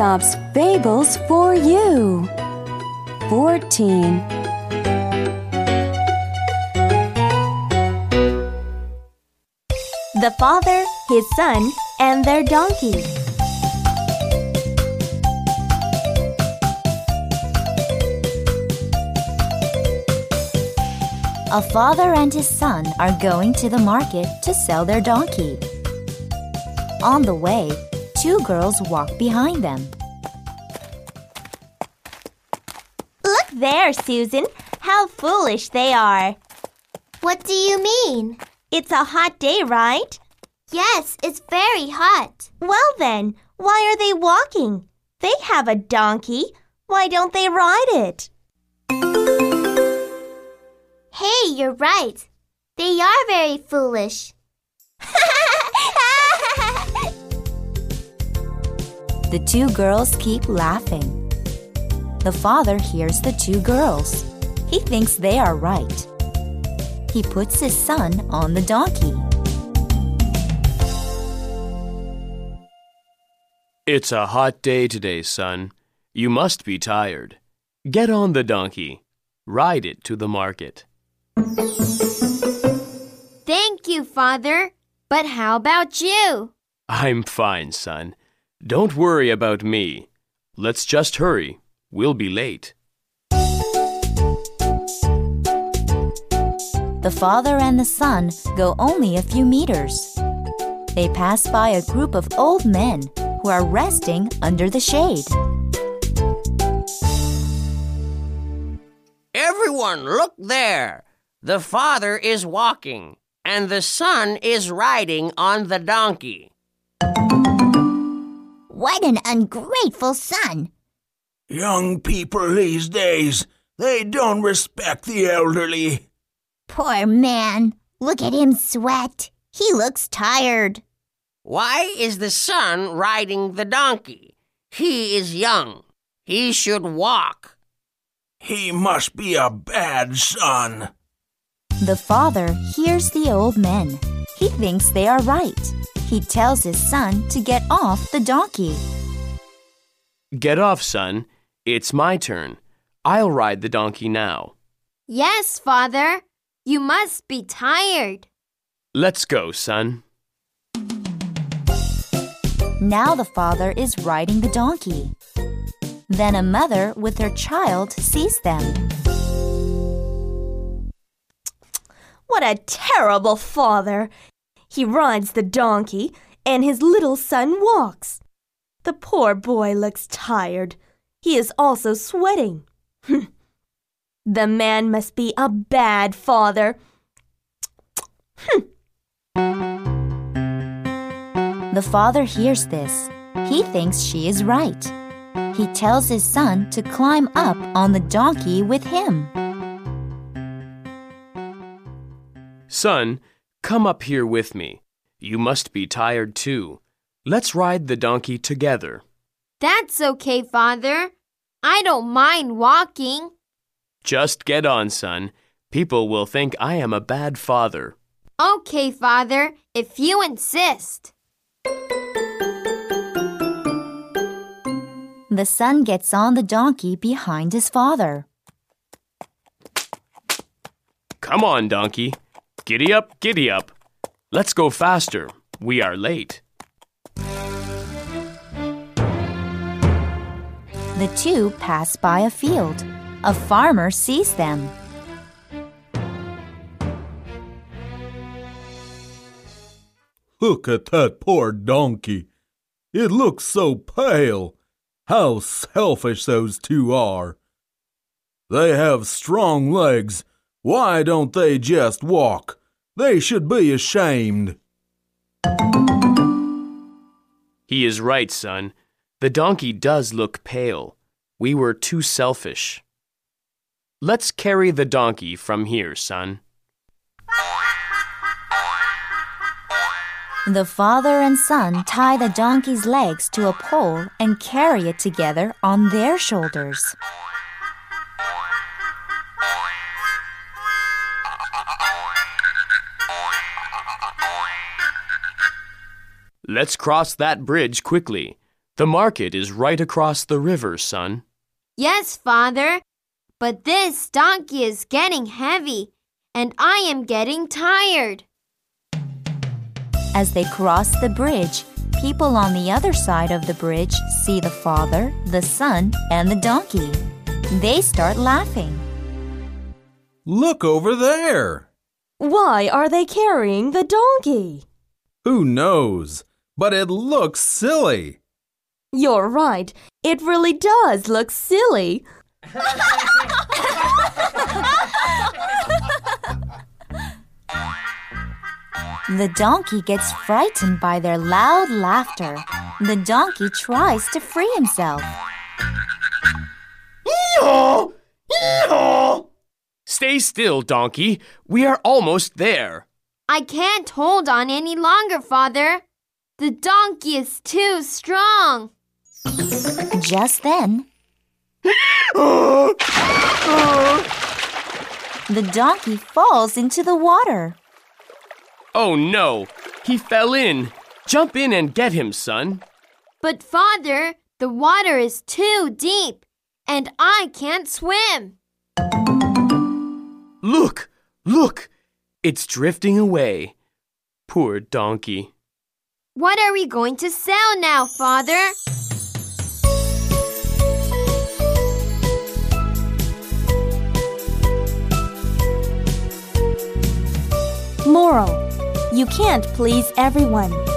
Aesop's Fables for you. 14. The father, his son, and their donkey. A father and his son are going to the market to sell their donkey. On the way, two girls walk behind them. There, Susan. How foolish they are. What do you mean? It's a hot day, right? Yes, it's very hot. Well, then, why are they walking? They have a donkey. Why don't they ride it? Hey, you're right. They are very foolish. The two girls keep laughing. The father hears the two girls. He thinks they are right. He puts his son on the donkey. It's a hot day today, son. You must be tired. Get on the donkey. Ride it to the market. Thank you, Father. But how about you? I'm fine, son. Don't worry about me. Let's just hurry. We'll be late. The father and the son go only a few meters. They pass by a group of old men who are resting under the shade. Everyone, look there! The father is walking, and the son is riding on the donkey. What an ungrateful son! Young people these days, they don't respect the elderly. Poor man. Look at him sweat. He looks tired. Why is the son riding the donkey? He is young. He should walk. He must be a bad son. The father hears the old men. He thinks they are right. He tells his son to get off the donkey. Get off, son. It's my turn. I'll ride the donkey now. Yes, Father. You must be tired. Let's go, son. Now the father is riding the donkey. Then a mother with her child sees them. What a terrible father! He rides the donkey, and his little son walks. The poor boy looks tired. He is also sweating. the man must be a bad father. The father hears this. He thinks she is right. He tells his son to climb up on the donkey with him. Son, come up here with me. You must be tired too. Let's ride the donkey together. That's okay, Father. I don't mind walking. Just get on, son. People will think I am a bad father. Okay, Father, if you insist. The son gets on the donkey behind his father. Come on, donkey. Giddy up, giddy up. Let's go faster. We are late. The two pass by a field. A farmer sees them. Look at that poor donkey. It looks so pale. How selfish those two are. They have strong legs. Why don't they just walk? They should be ashamed. He is right, son. The donkey does look pale. We were too selfish. Let's carry the donkey from here, son. The father and son tie the donkey's legs to a pole and carry it together on their shoulders. Let's cross that bridge quickly. The market is right across the river, son. Yes, Father. But this donkey is getting heavy, and I am getting tired. As they cross the bridge, people on the other side of the bridge see the father, the son, and the donkey. They start laughing. Look over there. Why are they carrying the donkey? Who knows? But it looks silly. You're right. It really does look silly. The donkey gets frightened by their loud laughter. The donkey tries to free himself. Stay still, donkey. We are almost there. I can't hold on any longer, Father. The donkey is too strong. Just then, the donkey falls into the water. Oh no, he fell in. Jump in and get him, son. But, Father, the water is too deep, and I can't swim. Look, look, it's drifting away. Poor donkey. What are we going to sell now, Father? Moral You can't please everyone.